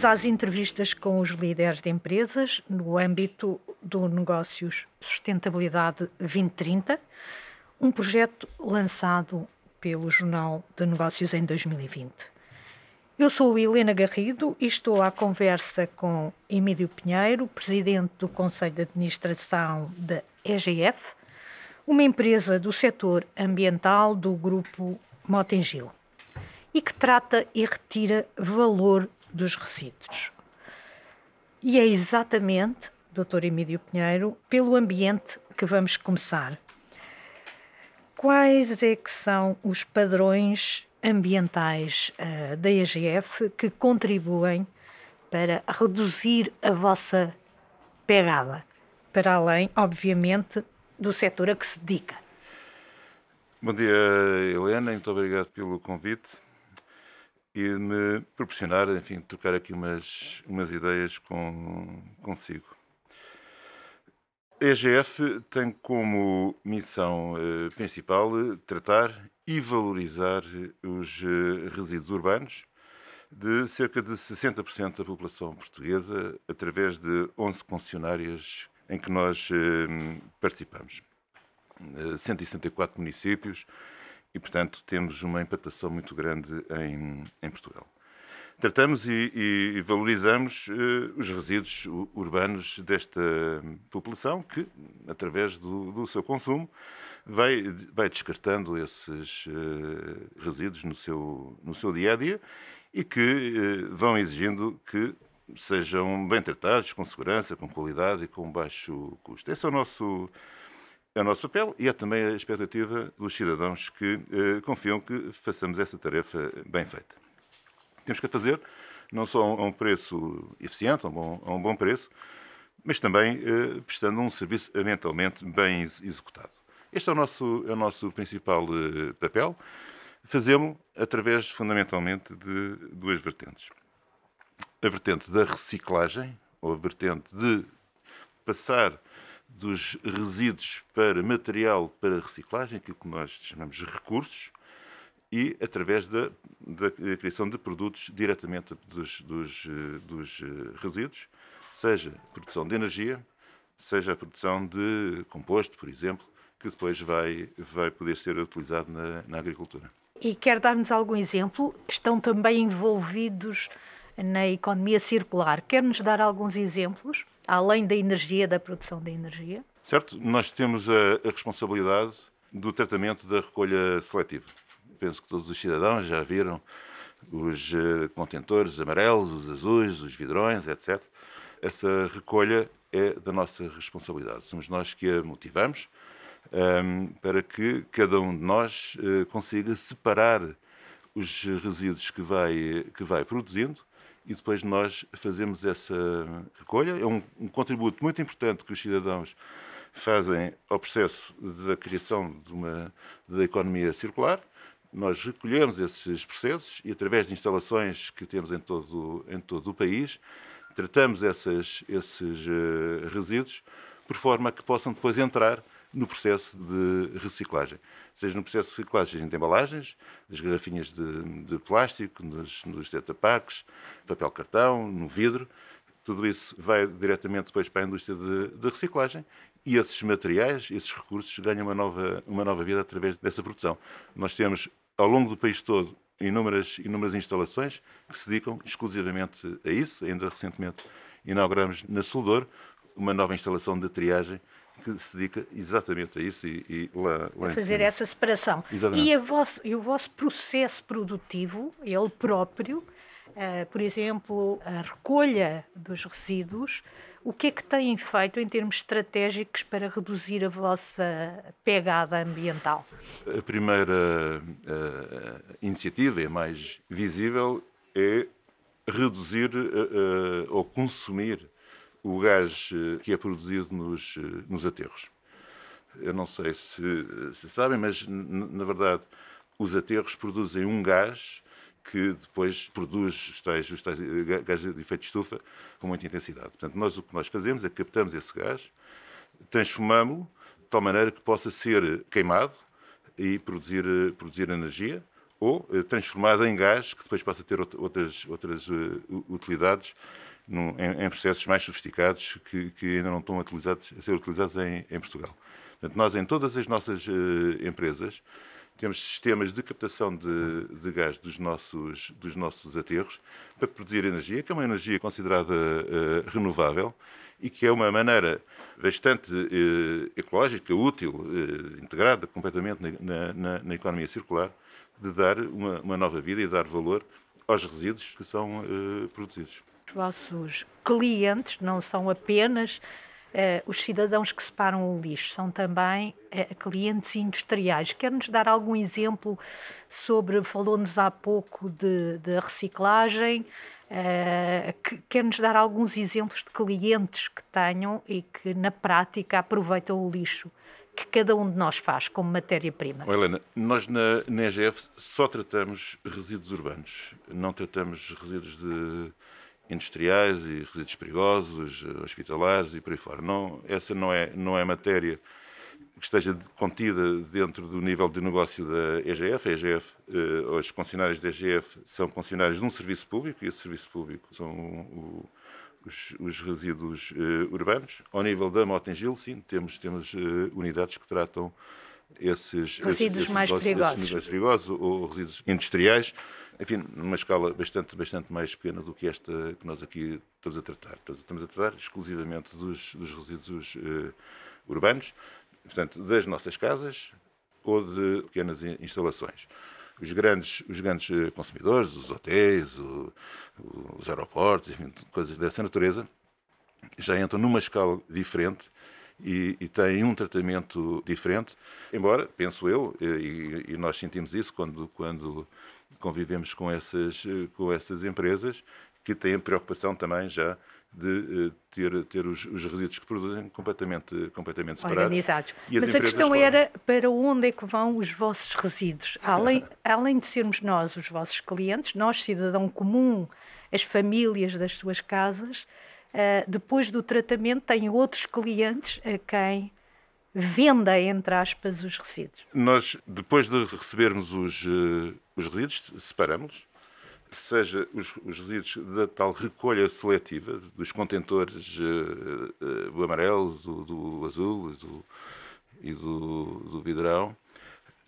Bem-vindos às entrevistas com os líderes de empresas no âmbito do Negócios Sustentabilidade 2030, um projeto lançado pelo Jornal de Negócios em 2020. Eu sou Helena Garrido e estou à conversa com Emílio Pinheiro, presidente do Conselho de Administração da EGF, uma empresa do setor ambiental do grupo Motengil e que trata e retira valor dos resíduos. E é exatamente, Dr. Emílio Pinheiro, pelo ambiente que vamos começar. Quais é que são os padrões ambientais uh, da EGF que contribuem para reduzir a vossa pegada, para além, obviamente, do setor a que se dedica? Bom dia, Helena, muito obrigado pelo convite e me proporcionar, enfim, trocar aqui umas, umas ideias com, consigo. A EGF tem como missão eh, principal tratar e valorizar os eh, resíduos urbanos de cerca de 60% da população portuguesa através de 11 concessionárias em que nós eh, participamos. 174 municípios, e, portanto, temos uma impactação muito grande em, em Portugal. Tratamos e, e valorizamos uh, os resíduos urbanos desta população que, através do, do seu consumo, vai, vai descartando esses uh, resíduos no seu, no seu dia a dia e que uh, vão exigindo que sejam bem tratados, com segurança, com qualidade e com baixo custo. Esse é o nosso é o nosso papel e é também a expectativa dos cidadãos que eh, confiam que façamos essa tarefa bem feita. Temos que a fazer não só a um preço eficiente, a um bom, a um bom preço, mas também eh, prestando um serviço ambientalmente bem executado. Este é o nosso, é o nosso principal eh, papel. Fazemos através, fundamentalmente, de duas vertentes. A vertente da reciclagem, ou a vertente de passar dos resíduos para material para reciclagem, aquilo que nós chamamos de recursos, e através da, da criação de produtos diretamente dos, dos, dos eh, resíduos, seja produção de energia, seja a produção de composto, por exemplo, que depois vai, vai poder ser utilizado na, na agricultura. E quer dar-nos algum exemplo? Estão também envolvidos na economia circular. Quer-nos dar alguns exemplos? além da energia, da produção da energia? Certo, nós temos a, a responsabilidade do tratamento da recolha seletiva. Penso que todos os cidadãos já viram os uh, contentores amarelos, os azuis, os vidrões, etc. Essa recolha é da nossa responsabilidade. Somos nós que a motivamos um, ehm, para que cada um de nós uh, consiga separar os resíduos que vai, que vai produzindo e depois nós fazemos essa recolha. É um, um contributo muito importante que os cidadãos fazem ao processo da criação de uma da economia circular. Nós recolhemos esses processos e, através de instalações que temos em todo, em todo o país, tratamos essas, esses uh, resíduos por forma que possam depois entrar no processo de reciclagem. Seja no processo de reciclagem de embalagens, das garrafinhas de, de plástico, nos, nos tetapacks, papel cartão, no vidro. Tudo isso vai diretamente depois para a indústria de, de reciclagem e esses materiais, esses recursos, ganham uma nova, uma nova vida através dessa produção. Nós temos, ao longo do país todo, inúmeras, inúmeras instalações que se dedicam exclusivamente a isso. Ainda recentemente inauguramos na Soldor uma nova instalação de triagem que se dedica exatamente a isso e, e lá, lá a fazer essa separação. E, vosso, e, o vosso processo produtivo, ele próprio, uh, por exemplo, a recolha dos resíduos, o que é que têm feito em termos estratégicos para reduzir a vossa pegada ambiental? A primeira uh, iniciativa, é mais visível, é reduzir uh, ou consumir o gás eh, que é produzido nos, eh, nos aterros. Eu não sei se, se sabem, mas na verdade os aterros produzem um gás que depois produz os tais, os tais gases de efeito de estufa com muita intensidade. Portanto, nós o que nós fazemos é captamos esse gás, transformamos-lo de tal maneira que possa ser queimado e produzir, produzir energia ou transformada em gás, que depois possa ter outras, outras utilidades num, em, em, processos mais sofisticados que, que, ainda não estão utilizados, a ser utilizados em, em Portugal. Portanto, nós em todas as nossas empresas temos sistemas de captação de, de, gás dos nossos, dos nossos aterros para produzir energia, que é uma energia considerada renovável e que é uma maneira bastante eh, ecológica, útil, integrada completamente na, na, na, economia circular, de dar uma, uma, nova vida e dar valor aos resíduos que são produzidos. Os vossos clientes não são apenas eh, os cidadãos que separam o lixo, são também eh, clientes industriais. Quer-nos dar algum exemplo sobre, falou-nos há pouco de, de reciclagem, Uh, Quer-nos dar alguns exemplos de clientes que tenham e que, na prática, aproveitam o lixo que cada um de nós faz como matéria-prima? Helena, nós na, na EGF só tratamos resíduos urbanos, não tratamos resíduos de industriais e resíduos perigosos, hospitalares e por aí fora. Não, essa não é, não é matéria que esteja contida dentro do nível de negócio da EGF. A EGF, eh, os concessionários da EGF são concessionários de um serviço público e esse serviço público são o, os, os, resíduos uh, urbanos. Ao nível da Motengil, sim, temos, temos uh, unidades que tratam esses resíduos esses, mais esses, perigosos. mais perigosos ou resíduos industriais, enfim, numa escala bastante, bastante mais pequena do que esta que nós aqui estamos a tratar. Estamos a tratar exclusivamente dos, dos resíduos uh, urbanos portanto, das nossas casas ou de pequenas instalações. Os grandes, os grandes eh, consumidores, os hotéis, o, os aeroportos, enfim, coisas dessa natureza, já entram numa escala diferente e, e têm um tratamento diferente, embora, penso eu, e, e, nós sentimos isso quando, quando convivemos com essas, eh, com essas empresas, que têm preocupação também já de uh, ter, ter os, os, resíduos que produzem completamente, completamente separados. Organizados. Mas a questão era para onde é que vão os vossos resíduos? Além, além de sermos nós os vossos clientes, nós, cidadão comum, as famílias das suas casas, uh, depois do tratamento têm outros clientes a quem venda, entre aspas, os resíduos. Nós, depois de recebermos os, uh, os resíduos, separamos-los seja os, os, resíduos da tal recolha seletiva dos contentores uh, uh, do amarelo, do, do azul do, e do, do vidrão,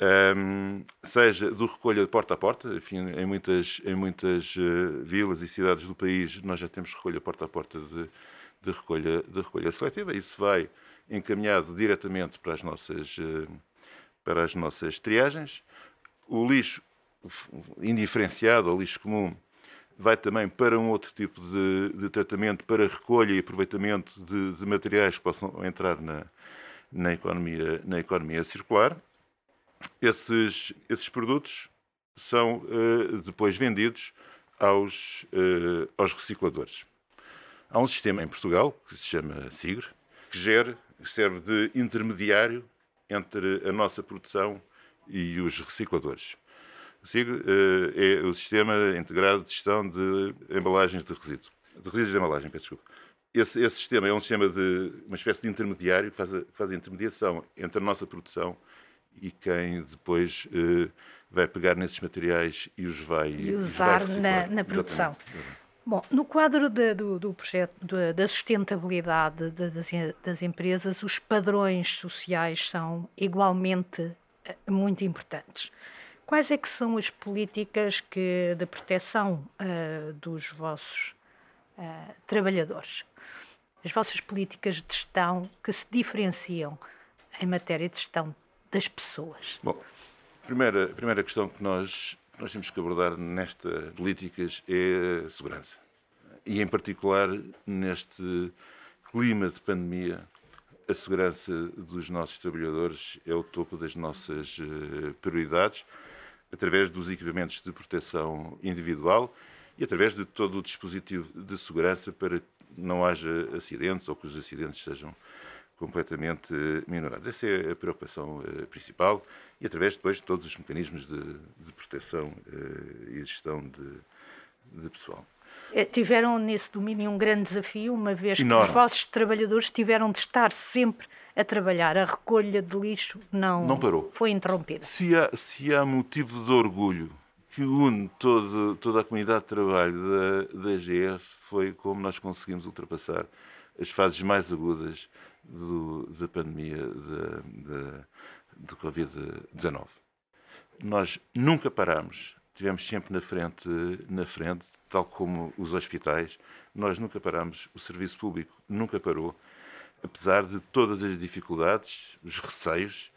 um, ehm, seja do recolha de porta a porta, enfim, em muitas, em muitas uh, vilas e cidades do país nós já temos recolha porta a porta de, de, recolha, de recolha seletiva, isso vai encaminhado diretamente para as nossas, para as nossas triagens. O lixo indiferenciado ou lixo comum vai também para um outro tipo de, de tratamento, para recolha e aproveitamento de, de materiais que possam entrar na, na, economia, na economia circular. Esses, esses produtos são uh, depois vendidos aos, uh, aos recicladores. Há um sistema em Portugal que se chama SIGRE, que gera, serve de intermediário entre a nossa produção e os recicladores. SIG eh, é o Sistema Integrado de Gestão de Embalagens de Resíduos. De resíduos de embalagem, peço desculpa. Esse, esse, sistema é um sistema de uma espécie de intermediário que faz a, faz a intermediação entre a nossa produção e quem depois uh, vai pegar nesses materiais e os vai e usar vai na, na, produção. Exatamente. Bom, no quadro de, do, do, projeto da sustentabilidade de, das, das empresas, os padrões sociais são igualmente eh, muito importantes. Quais é que são as políticas que, de proteção uh, dos vossos uh, trabalhadores? As vossas políticas de gestão que se diferenciam em matéria de gestão das pessoas? Bom, a primeira, a primeira questão que nós, nós temos que abordar nestas políticas é a segurança. E, em particular, neste clima de pandemia, a segurança dos nossos trabalhadores é o topo das nossas uh, prioridades através dos equipamentos de proteção individual e através de todo o dispositivo de segurança para que não haja acidentes ou que os acidentes sejam completamente minorados. Essa é a preocupação eh, principal e através depois de todos os mecanismos de, de proteção eh, e gestão de, de pessoal. Eh, tiveram nesse domínio um grande desafio, uma vez Enorme. que os vossos trabalhadores tiveram de estar sempre a trabalhar. A recolha de lixo não, não parou. foi interrompida. Se há, se há motivo de orgulho que une todo, toda a comunidade de trabalho da, da GF foi como nós conseguimos ultrapassar as fases mais agudas do, da pandemia do Covid-19. Nós nunca paramos, tivemos sempre na frente, na frente, tal como os hospitais, nós nunca paramos, o serviço público nunca parou, apesar de todas as dificuldades, os receios,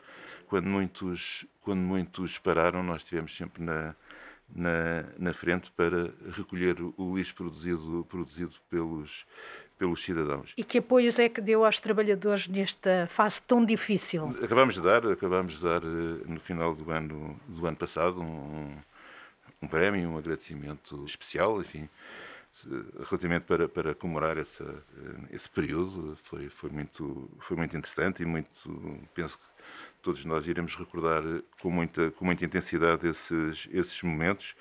quando muitos, quando muitos pararam, nós estivemos sempre na, na, na frente para recolher o lixo produzido, produzido pelos, pelos cidadãos. E que apoios é que deu aos trabalhadores nesta fase tão difícil? Acabamos de dar, acabamos de dar eh, no final do ano, do ano passado um, um prémio, um agradecimento especial, enfim, relativamente para, para comemorar essa, eh, esse período. Foi, foi, muito, foi muito interessante e muito, penso que todos nós iremos recordar com muita, com muita intensidade esses, esses momentos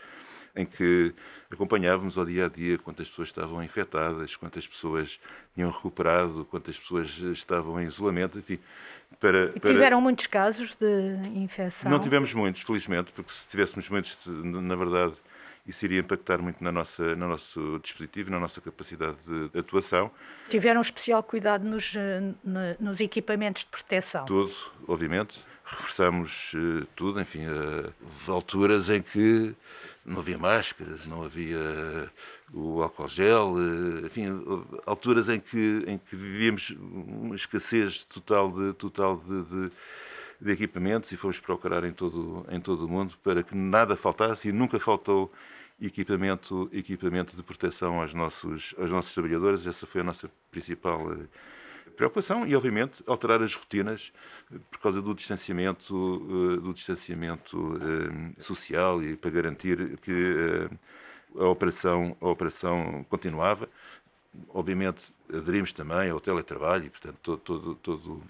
em que acompanhávamos ao dia a dia quantas pessoas estavam infectadas, quantas pessoas tinham recuperado, quantas pessoas estavam em isolamento, enfim. Para, e tiveram para... muitos casos de infecção? Não tivemos muitos, felizmente, porque se tivéssemos muitos, na verdade, isso iria impactar muito na nossa, no nosso dispositivo, na nossa capacidade de atuação. Tiveram especial cuidado nos, nos equipamentos de proteção? Tudo, obviamente. Reforçamos uh, tudo, enfim, uh, alturas em que não havia máscaras, não havia o álcool gel, enfim, alturas em que, em que vivíamos uma escassez total de, total de, de de equipamentos e fomos procurar em todo, em todo o mundo para que nada faltasse e nunca faltou equipamento, equipamento de proteção aos nossos, aos nossos trabalhadores. Essa foi a nossa principal eh, preocupação e, obviamente, alterar as rotinas eh, por causa do distanciamento, eh, do distanciamento social e para garantir que a operação, a operação continuava. Obviamente, aderimos também ao teletrabalho e, portanto, todo, todo, todo,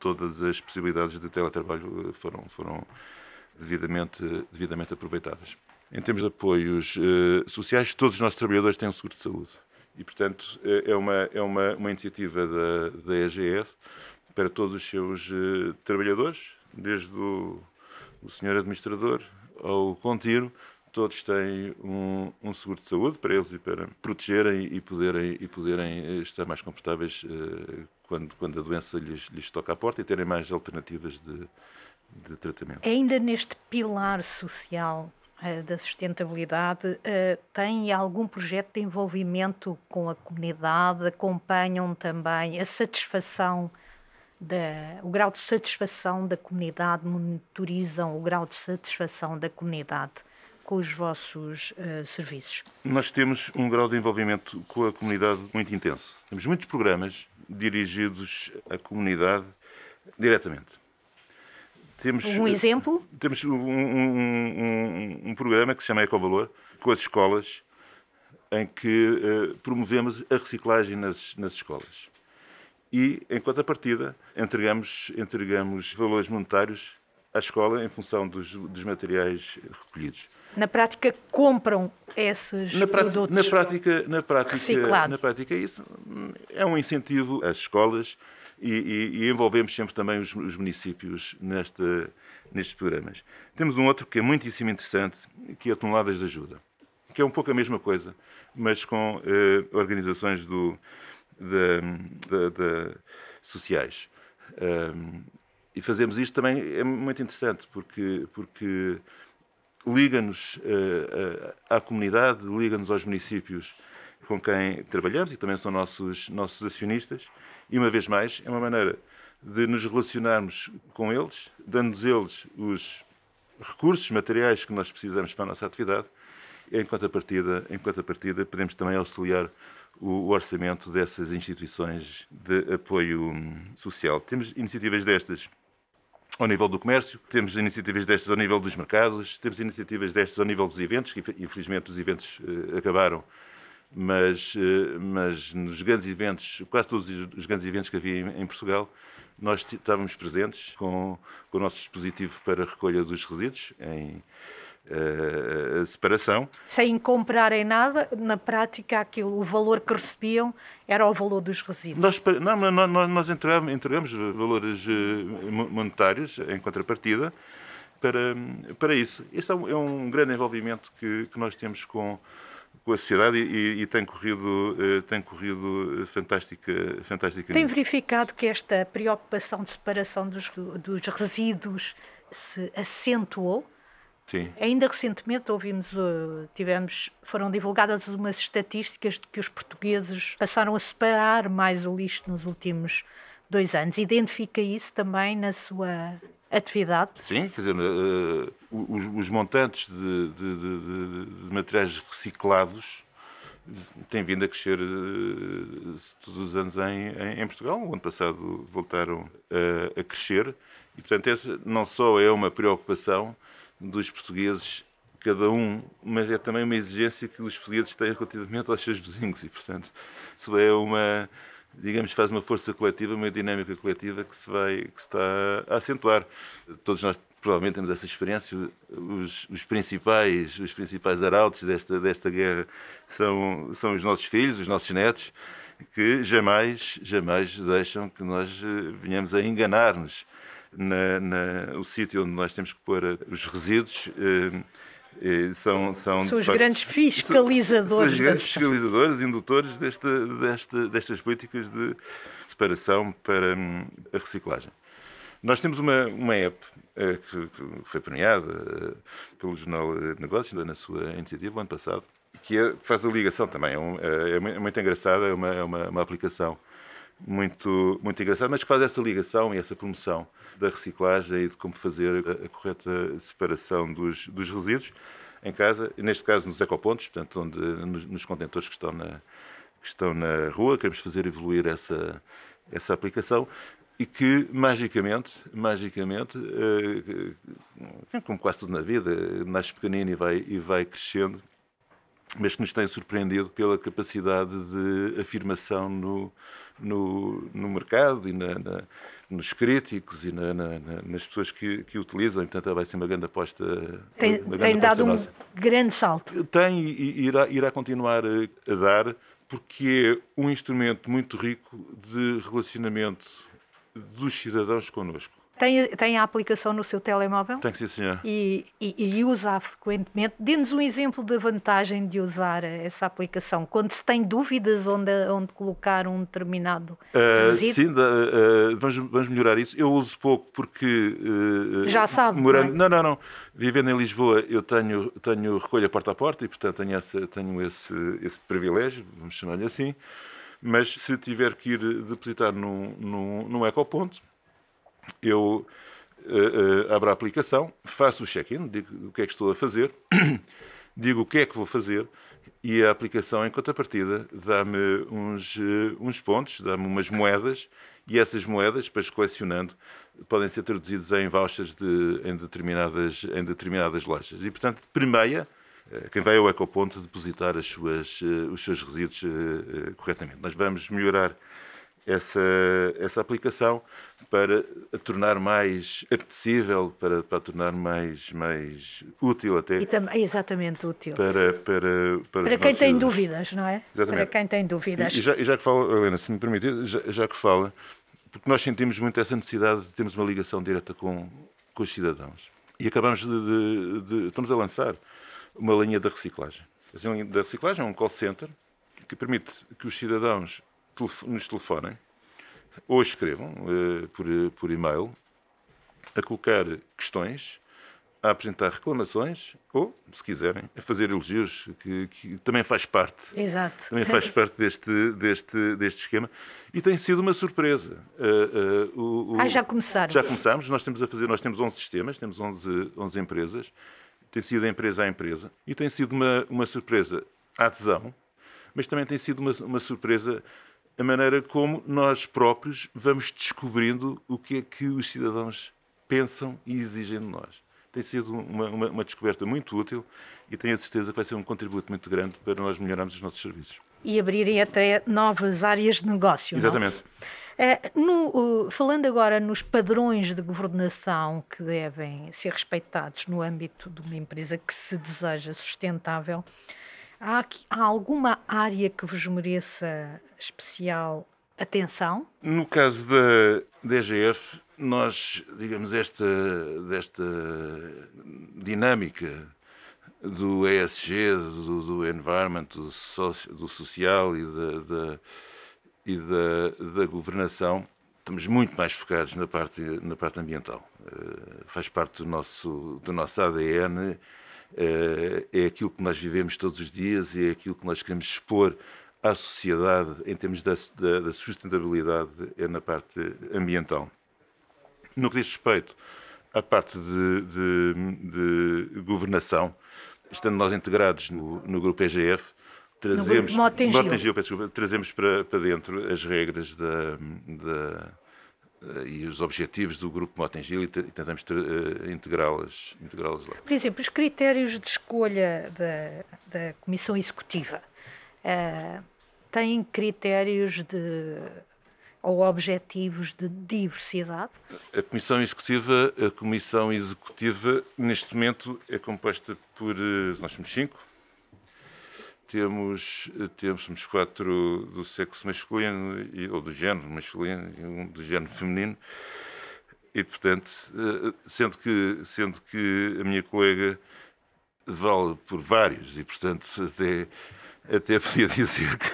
todas as possibilidades de teletrabalho foram, foram devidamente, devidamente aproveitadas. Em termos de apoios uh, sociais, todos os nossos trabalhadores têm um seguro de saúde. E, portanto, é, é uma, é uma, uma iniciativa da, da EGF para todos os seus trabalhadores, desde o, o senhor administrador ao contínuo, todos têm um, um, seguro de saúde para eles e para protegerem e poderem, e poderem eh, estar mais confortáveis uh, quando, quando a doença lhes, lhes toca à porta e terem mais alternativas de, de tratamento. Ainda neste pilar social eh, da sustentabilidade têm algum projeto de envolvimento com a comunidade? Acompanham também a satisfação, da, o grau de satisfação da comunidade? Monitorizam o grau de satisfação da comunidade com os vossos uh, serviços? Nós temos um grau de envolvimento com a comunidade muito intenso. Temos muitos programas dirigidos à comunidade diretamente. Temos, um exemplo? Temos um, um, um, um programa que se chama Ecovalor, com as escolas, em que uh, promovemos a reciclagem nas, nas escolas. E, em contrapartida, entregamos, entregamos valores monetários à escola em função dos, dos materiais recolhidos. Na prática, compram esses na produtos na prática, na prática, na prática, isso é um incentivo às escolas e, e, e envolvemos sempre também os, os municípios nesta, nestes programas. Temos um outro que é muitíssimo interessante, que é Toneladas de Ajuda, que é um pouco a mesma coisa, mas com eh, organizações do, sociais. Um, e fazemos isto também é muito interessante, porque, porque liga-nos uh, à comunidade, liga-nos aos municípios com quem trabalhamos e também são nossos, nossos acionistas e, uma vez mais, é uma maneira de nos relacionarmos com eles, dando-nos eles os recursos materiais que nós precisamos para a nossa atividade. E, em contrapartida, em contrapartida podemos também auxiliar o orçamento dessas instituições de apoio social. Temos iniciativas destas ao nível do comércio, temos iniciativas destas ao nível dos mercados, temos iniciativas destas ao nível dos eventos, que infelizmente os eventos uh, acabaram mas, eh, mas nos grandes eventos, quase todos os grandes eventos que havia em, em Portugal, nós estávamos presentes com, com, o nosso dispositivo para recolha dos resíduos em uh, separação. Sem comprarem nada, na prática aquilo, o valor que recebiam era o valor dos resíduos. Nós, não, nós, nós entregamos, entregamos valores monetários em contrapartida para, para isso. Este é um, é um grande envolvimento que, que nós temos com, com a sociedade e, e, tem corrido, eh, tem corrido fantástica, fantasticamente. Tem verificado que esta preocupação de separação dos, dos resíduos se acentuou? Sim. Ainda recentemente ouvimos, eh, tivemos, foram divulgadas umas estatísticas de que os portugueses passaram a separar mais o lixo nos últimos dois anos. Identifica isso também na sua atividade? Sim, quer dizer, uh, os, os, montantes de, de, de, de, materiais reciclados têm vindo a crescer uh, todos os anos em, em, em, Portugal. O ano passado voltaram a, a crescer e, portanto, essa não só é uma preocupação dos portugueses cada um, mas é também uma exigência que os portugueses têm relativamente aos seus vizinhos e, portanto, isso é uma, digamos, faz uma força coletiva, uma dinâmica coletiva que se vai, que se está a acentuar. Todos nós provavelmente temos essa experiência. Os, os principais, os principais arautos desta desta guerra são são os nossos filhos, os nossos netos, que jamais jamais deixam que nós eh, venhamos a enganar-nos na, na, o sítio onde nós temos que pôr os resíduos. Eh, eh, são, são, são os facto, grandes fiscalizadores. São, são os grandes fiscalizadores, indutores desta, desta, destas políticas de separação para hum, a reciclagem. Nós temos uma, uma app uh, que, que, foi premiada uh, pelo Jornal de Negócios, na sua iniciativa, o ano passado, que é, faz a ligação também. É, um, é, é muito engraçada, é uma, uma, uma aplicação muito, muito engraçada, mas que faz essa ligação e essa promoção da reciclagem e de como fazer a, a correta separação dos, dos resíduos em casa, neste caso nos ecopontos, portanto, onde, nos, nos contentores que estão, na, que estão na rua, queremos fazer evoluir essa, essa aplicação e que magicamente, magicamente, eh, como quase tudo na vida, nasce pequenino e vai, e vai crescendo, mas que nos tem surpreendido pela capacidade de afirmação no, no, no mercado e na, na, nos críticos e na, nas pessoas que, que utilizam. Portanto, vai ser uma grande aposta. Tem, grande tem dado um grande salto. Tem e irá, irá continuar a dar, porque é um instrumento muito rico de relacionamento dos cidadãos connosco. Tem, tem a aplicação no seu telemóvel? Tem, sim, senhor. E, e, e usa frequentemente. Dê-nos um exemplo da vantagem de usar essa aplicação. Quando se tem dúvidas onde, onde colocar um determinado uh, Sim, uh, vamos, vamos melhorar isso. Eu uso pouco porque... Uh, Já sabe, morando, não, é? não, não, não. Vivendo em Lisboa, eu tenho, tenho recolha porta a porta e, portanto, tenho, essa, tenho esse, esse privilégio, vamos chamar-lhe assim. Mas se tiver que ir depositar num, num, num ecoponto, eu uh, uh, abro a aplicação, faço o check-in, digo o que é que estou a fazer, digo o que é que vou fazer e a aplicação, em contrapartida, dá-me uns, uh, uns pontos, dá-me umas moedas e essas moedas, depois colecionando, podem ser traduzidas em vouchers de, em, determinadas, em determinadas lojas. E, portanto, primeia quem vai ao ecoponto depositar as suas, os seus resíduos corretamente. Nós vamos melhorar essa, essa aplicação para a tornar mais apetecível, para, para a tornar mais, mais útil até. E também, exatamente útil. Para, para, para, para quem tem dúvidas, não é? Exatamente. Para quem tem dúvidas. E, e, já, e já que fala, Helena, se me permitir, já, já, que fala, porque nós sentimos muito essa necessidade de termos uma ligação direta com, com os cidadãos. E acabamos de, de, de Estamos a lançar uma linha da reciclagem. A linha da reciclagem é um call center que permite que os cidadãos nos telefonem ou escrevam uh, por, por e-mail a colocar questões, a apresentar reclamações ou, se quiserem, a fazer elogios, que, que também faz parte. Exato. Também faz parte deste, deste, deste esquema. E tem sido uma surpresa. Uh, uh, o, o, ah, já começaram? Já começámos. Nós temos a fazer, nós temos 11 sistemas, temos 11, 11 empresas. Tem sido empresa a empresa. E tem sido uma, uma surpresa a adesão, mas também tem sido uma, uma surpresa a maneira como nós próprios vamos descobrindo o que é que os cidadãos pensam e exigem de nós. Tem sido uma, uma, uma descoberta muito útil e tenho a certeza que vai ser um contributo muito grande para nós melhorarmos os nossos serviços. E abrirem até novas áreas de negócio. Exatamente. É, no, uh, falando agora nos padrões de governação que devem ser respeitados no âmbito de uma empresa que se deseja sustentável, Há, aqui, há alguma área que vos mereça especial atenção? No caso da DGF, nós, digamos, esta, desta dinâmica do ESG, do, do environment, do, socio, do social e da, da, e da, da governação, estamos muito mais focados na parte, na parte ambiental. Uh, faz parte do nosso, do nosso ADN, é aquilo que nós vivemos todos os dias e é aquilo que nós queremos expor à sociedade em termos da, da, da sustentabilidade, é na parte ambiental. No que diz respeito à parte de, de, de governação, estando nós integrados no, no grupo EGF, trazemos, Motengil. Motengil, desculpa, trazemos para, para dentro as regras da, da e os objetivos do grupo Motengil e, tentamos uh, integrá-las integrá lá. Por exemplo, os critérios de escolha da, da Comissão Executiva uh, têm critérios de ou objetivos de diversidade? A Comissão Executiva, a Comissão Executiva neste momento é composta por eh, nós somos cinco. Temos, eh, temos somos quatro do sexo masculino e, ou do género masculino e um do género feminino. E portanto, eh, sendo que sendo que a minha colega vale por vários e portanto até até podia dizer que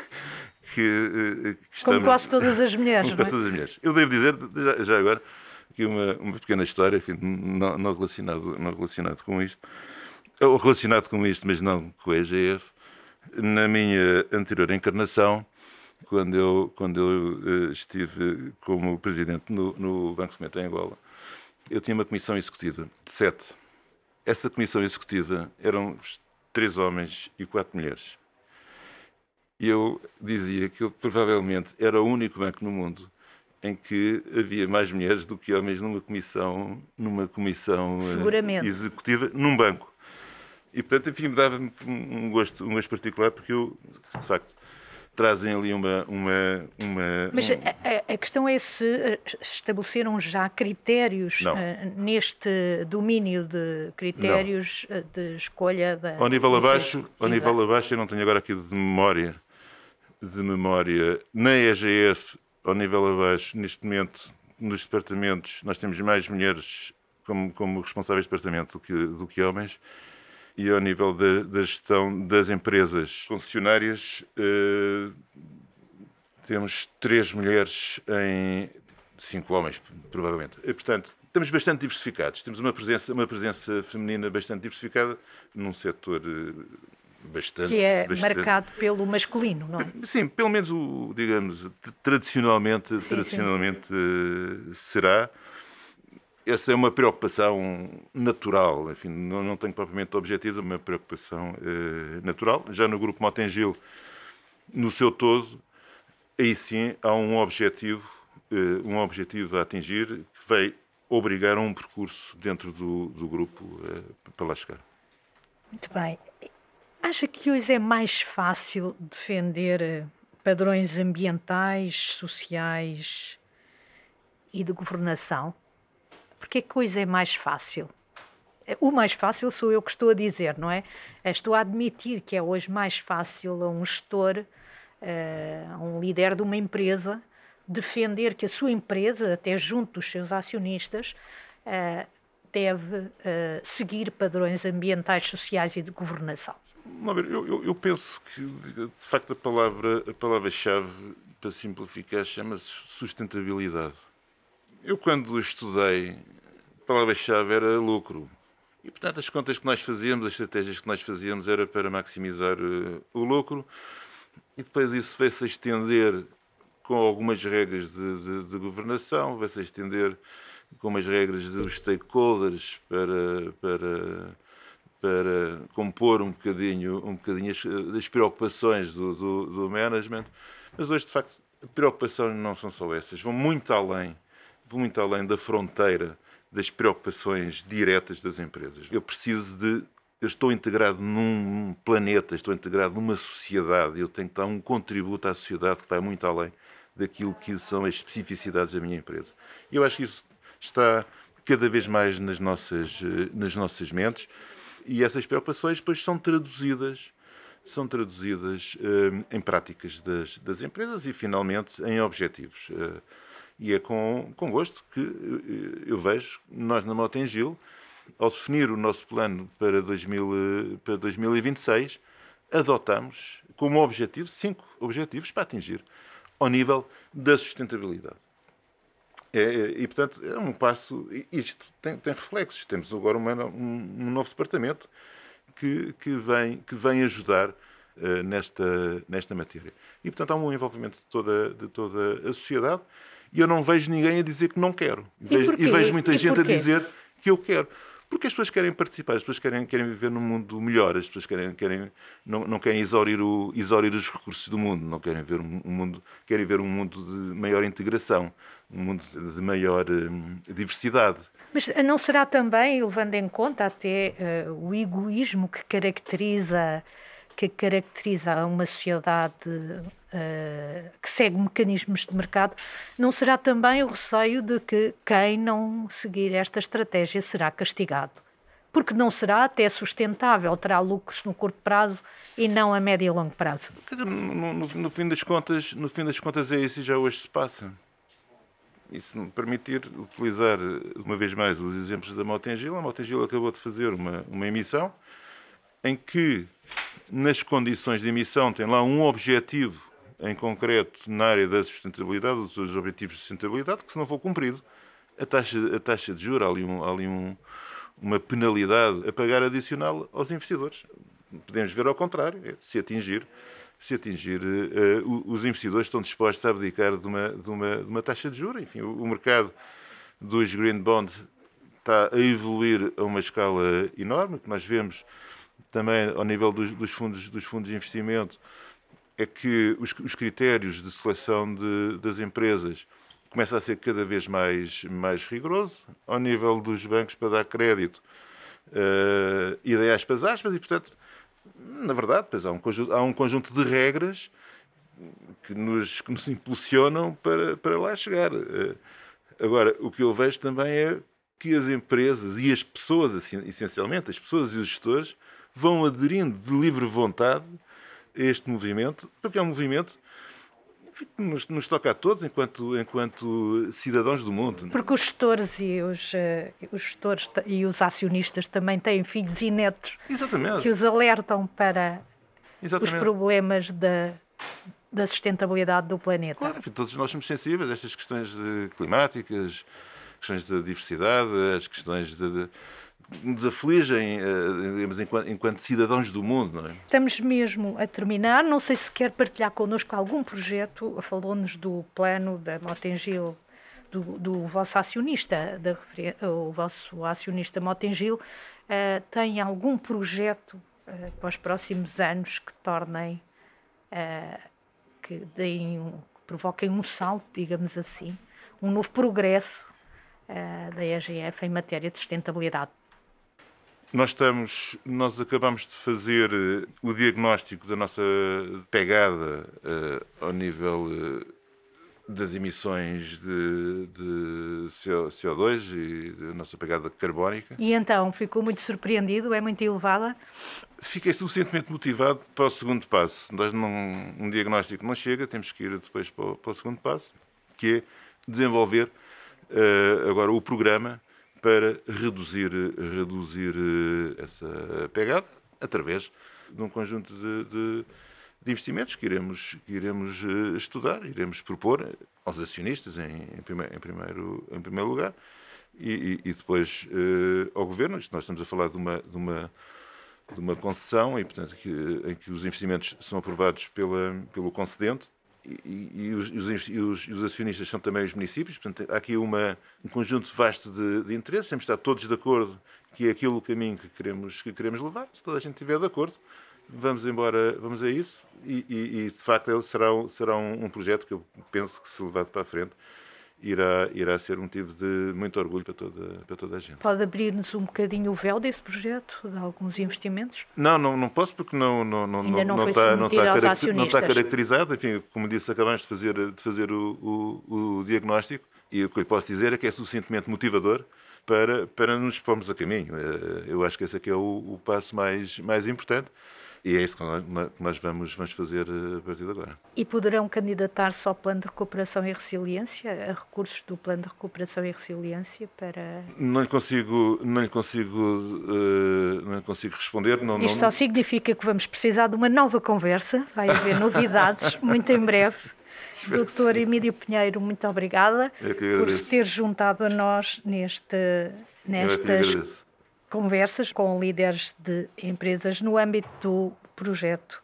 que, eh, que estamos... Como quase todas as mulheres, Como quase é? todas as mulheres. Eu devo dizer, já, já agora, aqui uma, uma pequena história, enfim, não, não, relacionado, não relacionado com isto, ou relacionado com isto, mas não com a EGF. Na minha anterior encarnação, quando eu, quando eu uh, estive como presidente no, no Banco de Cimento em Angola, eu tinha uma comissão executiva de sete. Essa comissão executiva eram três homens e quatro mulheres. E eu dizia que eu provavelmente era o único banco no mundo em que havia mais mulheres do que homens numa comissão, numa comissão eh, executiva, num banco. E, portanto, enfim, me dava um gosto, um gosto particular, porque eu, de facto, trazem ali uma. uma, uma Mas um... a, a, questão é se eh, estabeleceram já critérios uh, neste domínio de critérios não. de escolha da. Ao nível abaixo, ao nível abaixo, eu não tenho agora aqui de memória de memória na EGF, ao nível abaixo, neste momento, nos departamentos, nós temos mais mulheres como, como responsáveis de departamento do que, do que homens. E ao nível da, da gestão das empresas concessionárias, eh, temos três mulheres em cinco homens, provavelmente. E, portanto, estamos bastante diversificados. Temos uma presença, uma presença feminina bastante diversificada num setor eh, Bastante, que é bastante. marcado pelo masculino, não é? Sim, pelo menos o, digamos, tradicionalmente, sim, tradicionalmente sim. será. Essa é uma preocupação natural, enfim, não, não tenho propriamente objetivo, é uma preocupação eh, natural. Já no grupo Motengil, no seu todo, aí sim há um objetivo, eh, um objetivo a atingir que vai obrigar a um percurso dentro do, do grupo eh, para lá chegar. Muito bem. Acha que hoje é mais fácil defender eh, padrões ambientais, sociais e de governação? Porque que coisa é mais fácil? Eh, o mais fácil sou eu que estou a dizer, não é? Eh, estou a admitir que é hoje mais fácil a um gestor, a um líder de uma empresa, defender que a sua empresa, até junto dos seus acionistas, deve seguir padrões ambientais, sociais e de governação. Eu, eu, eu, penso que, de facto, a palavra, a palavra-chave, para simplificar, chama-se sustentabilidade. Eu, quando estudei, a palavra-chave era lucro. E, portanto, as contas que nós fazíamos, as estratégias que nós fazíamos, era para maximizar uh, o lucro. E depois isso veio-se a estender com algumas regras de, de, de governação, veio-se a estender com umas regras dos stakeholders para, para para compor um bocadinho, um bocadinho as, as preocupações do, do, do, management, mas hoje, de facto, a preocupação não são só essas, vão muito além, muito além da fronteira das preocupações diretas das empresas. Eu preciso de eu estou integrado num planeta, estou integrado numa sociedade, eu tenho que dar um contributo à sociedade que vai muito além daquilo que são as especificidades da minha empresa. Eu acho que isso está cada vez mais nas nossas, eh, nas nossas mentes e essas preocupações depois são traduzidas são traduzidas uh, em práticas das, das, empresas e, finalmente, em objetivos. E é com, com gosto que eu, eu vejo, nós na Motengil, ao definir o nosso plano para, 2000, para 2026, adotamos como objetivo cinco objetivos para atingir ao nível da sustentabilidade. É, é, e, portanto, é um passo. Isto tem, tem reflexos. Temos agora uma, um, um, novo departamento que, que, vem, que vem ajudar uh, nesta, nesta matéria. E, portanto, há um envolvimento de toda, de toda a sociedade e eu não vejo ninguém a dizer que não quero. E, vejo, e vejo muita e gente a dizer que eu quero. Porque as pessoas querem participar, as pessoas querem, querem viver num mundo melhor, as pessoas querem, querem, não, não querem exaurir, o, exaurir os recursos do mundo, não querem ver um, mundo, querem ver um mundo de maior integração, um mundo de maior hum, diversidade. Mas não será também, levando em conta até uh, o egoísmo que caracteriza que caracteriza uma sociedade uh, que segue mecanismos de mercado, não será também o receio de que quem não seguir esta estratégia será castigado? Porque não será até sustentável, terá lucros no curto prazo e não a médio e longo prazo. No, no, no, fim das contas, no fim das contas é isso e já hoje se passa. E se me permitir utilizar uma vez mais os exemplos da Motengil, a Motengil acabou de fazer uma, uma emissão em que nas condições de emissão tem lá um objetivo em concreto na área da sustentabilidade, os seus objetivos de sustentabilidade, que se não for cumprido, a taxa, a taxa de juros, há ali, um, há ali um, uma penalidade a pagar adicional aos investidores. Podemos ver ao contrário, é, se atingir, se atingir uh, os investidores estão dispostos a abdicar de uma, de uma, de uma taxa de juros. Enfim, o, o mercado dos green bonds está a evoluir a uma escala enorme, que nós vemos também ao nível dos, dos, fundos, dos fundos de investimento, é que os, os critérios de seleção de, das empresas começam a ser cada vez mais, mais rigoroso ao nível dos bancos para dar crédito uh, e de aspas aspas e portanto na verdade pois há um conjunto, há um conjunto de regras que nos, que nos impulsionam para, para lá chegar. Uh, agora o que eu vejo também é que as empresas e as pessoas assim, essencialmente as pessoas e os gestores vão aderindo de livre vontade a este movimento, porque é um movimento que nos, nos, toca a todos enquanto, enquanto cidadãos do mundo. Porque os gestores e os, uh, os gestores e os acionistas também têm filhos e netos Exatamente. que os alertam para Exatamente. os problemas da, da sustentabilidade do planeta. Claro, todos nós somos sensíveis a estas questões climáticas, questões da diversidade, as questões de, de nos afligem, eh, digamos, enquanto, enquanto, cidadãos do mundo. É? Estamos mesmo a terminar. Não sei se quer partilhar connosco algum projeto. Falou-nos do plano da Motengil, do, do vosso acionista, da, o vosso acionista Motengil. Uh, tem algum projeto uh, para os próximos anos que tornem, uh, que, deem que provoquem um salto, digamos assim, um novo progresso da EGF em matéria de sustentabilidade? Nós estamos, nós acabamos de fazer uh, o diagnóstico da nossa pegada uh, ao nível uh, das emissões de, de CO2 e da nossa pegada carbónica. E então, ficou muito surpreendido? É muito elevada? Fiquei suficientemente motivado para o segundo passo. Nós não, um diagnóstico não chega, temos que ir depois para o, para o segundo passo, que é desenvolver agora o programa para reduzir, reduzir eh, essa pegada através de um conjunto de, de, de investimentos que iremos, que iremos eh, estudar, iremos propor aos acionistas em, em, primeiro, em primeiro, em primeiro lugar e, e, depois uh, ao governo. Isto nós estamos a falar de uma, de uma, de uma concessão e, portanto, que, em que os investimentos são aprovados pela, pelo concedente e, e, os, e, os, e, os, acionistas são também os municípios. Portanto, há aqui uma, um conjunto vasto de, de interesses. Temos de estar todos de acordo que é aquilo o caminho que queremos, que queremos levar. Se toda a gente estiver de acordo, vamos embora, vamos a isso. E, de facto, será, será um, um projeto que eu penso que, se levado para a frente, irá, irá ser um motivo de muito orgulho para toda, para toda a gente. Pode abrir-nos um bocadinho o véu desse projeto, de alguns investimentos? Não, não, não posso porque não, não, não, Ainda não, não, está, não, está não está caracterizado. Enfim, como disse, acabamos de fazer, de fazer o, o, o diagnóstico e o que eu lhe posso dizer é que é suficientemente motivador para, para nos expormos a caminho. Eh, eu acho que esse aqui é o, o passo mais, mais importante e é isso que nós vamos, vamos fazer a partir de agora. E poderão candidatar-se ao Plano de Recuperação e Resiliência, a recursos do Plano de Recuperação e Resiliência para... Não lhe consigo, não lhe consigo, uh, não lhe consigo responder. Não, Isto não... só significa que vamos precisar de uma nova conversa, vai haver novidades muito em breve. Doutor Emílio Pinheiro, muito obrigada por se ter juntado a nós neste, nestas conversas com líderes de empresas no âmbito do projeto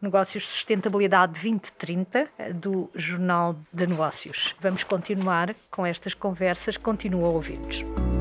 Negócios Sustentabilidade 2030 do Jornal de Negócios. Vamos continuar com estas conversas. Continua a ouvir-nos.